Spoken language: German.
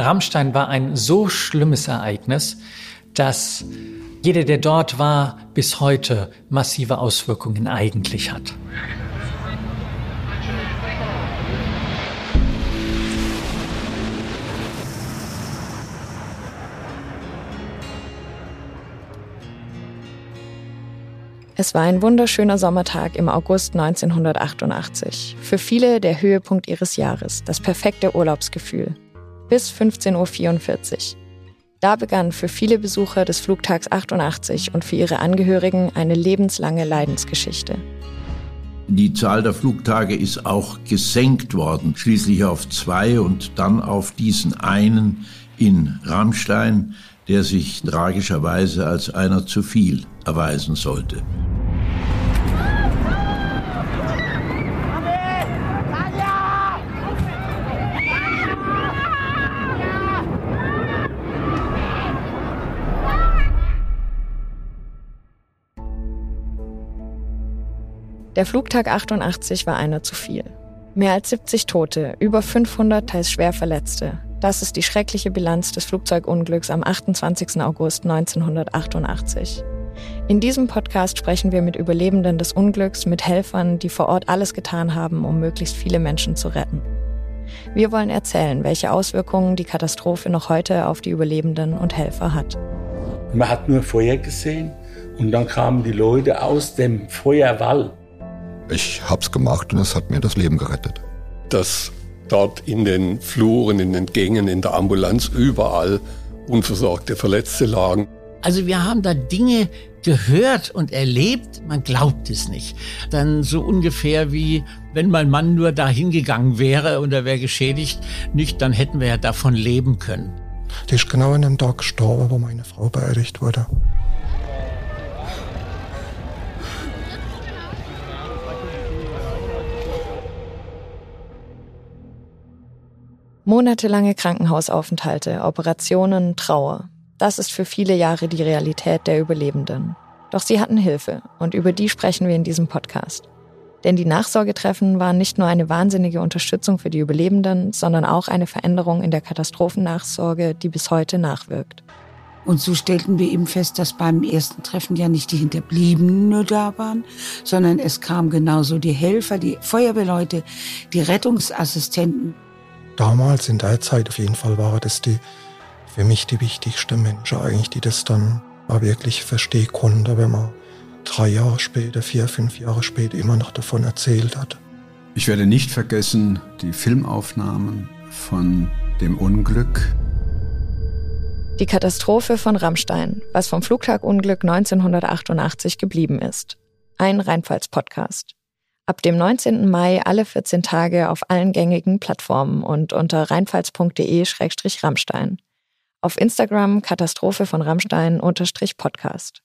Rammstein war ein so schlimmes Ereignis, dass jeder, der dort war, bis heute massive Auswirkungen eigentlich hat. Es war ein wunderschöner Sommertag im August 1988. Für viele der Höhepunkt ihres Jahres, das perfekte Urlaubsgefühl. Bis 15.44 Uhr. Da begann für viele Besucher des Flugtags 88 und für ihre Angehörigen eine lebenslange Leidensgeschichte. Die Zahl der Flugtage ist auch gesenkt worden, schließlich auf zwei und dann auf diesen einen in Rammstein, der sich tragischerweise als einer zu viel erweisen sollte. Der Flugtag 88 war einer zu viel. Mehr als 70 Tote, über 500 teils schwer Verletzte. Das ist die schreckliche Bilanz des Flugzeugunglücks am 28. August 1988. In diesem Podcast sprechen wir mit Überlebenden des Unglücks, mit Helfern, die vor Ort alles getan haben, um möglichst viele Menschen zu retten. Wir wollen erzählen, welche Auswirkungen die Katastrophe noch heute auf die Überlebenden und Helfer hat. Man hat nur Feuer gesehen und dann kamen die Leute aus dem Feuerwall ich hab's gemacht und es hat mir das Leben gerettet. Dass dort in den Fluren, in den Gängen, in der Ambulanz überall unversorgte Verletzte lagen. Also wir haben da Dinge gehört und erlebt, man glaubt es nicht. Dann so ungefähr wie, wenn mein Mann nur da hingegangen wäre und er wäre geschädigt, nicht, dann hätten wir ja davon leben können. Die ist genau an dem Tag gestorben, wo meine Frau beerdigt wurde. Monatelange Krankenhausaufenthalte, Operationen, Trauer. Das ist für viele Jahre die Realität der Überlebenden. Doch sie hatten Hilfe und über die sprechen wir in diesem Podcast. Denn die Nachsorgetreffen waren nicht nur eine wahnsinnige Unterstützung für die Überlebenden, sondern auch eine Veränderung in der Katastrophennachsorge, die bis heute nachwirkt. Und so stellten wir eben fest, dass beim ersten Treffen ja nicht die Hinterbliebenen nur da waren, sondern es kamen genauso die Helfer, die Feuerwehrleute, die Rettungsassistenten damals in der Zeit auf jeden Fall war das die für mich die wichtigste Menschen eigentlich, die das dann auch wirklich verstehen konnte, wenn man drei Jahre später, vier, fünf Jahre später immer noch davon erzählt hat. Ich werde nicht vergessen die Filmaufnahmen von dem Unglück. Die Katastrophe von Rammstein, was vom Flugtagunglück 1988 geblieben ist. Ein Rheinpfalz-Podcast. Ab dem 19. Mai alle 14 Tage auf allen gängigen Plattformen und unter rheinpfalz.de-rammstein. Auf Instagram Katastrophe von Rammstein-Podcast.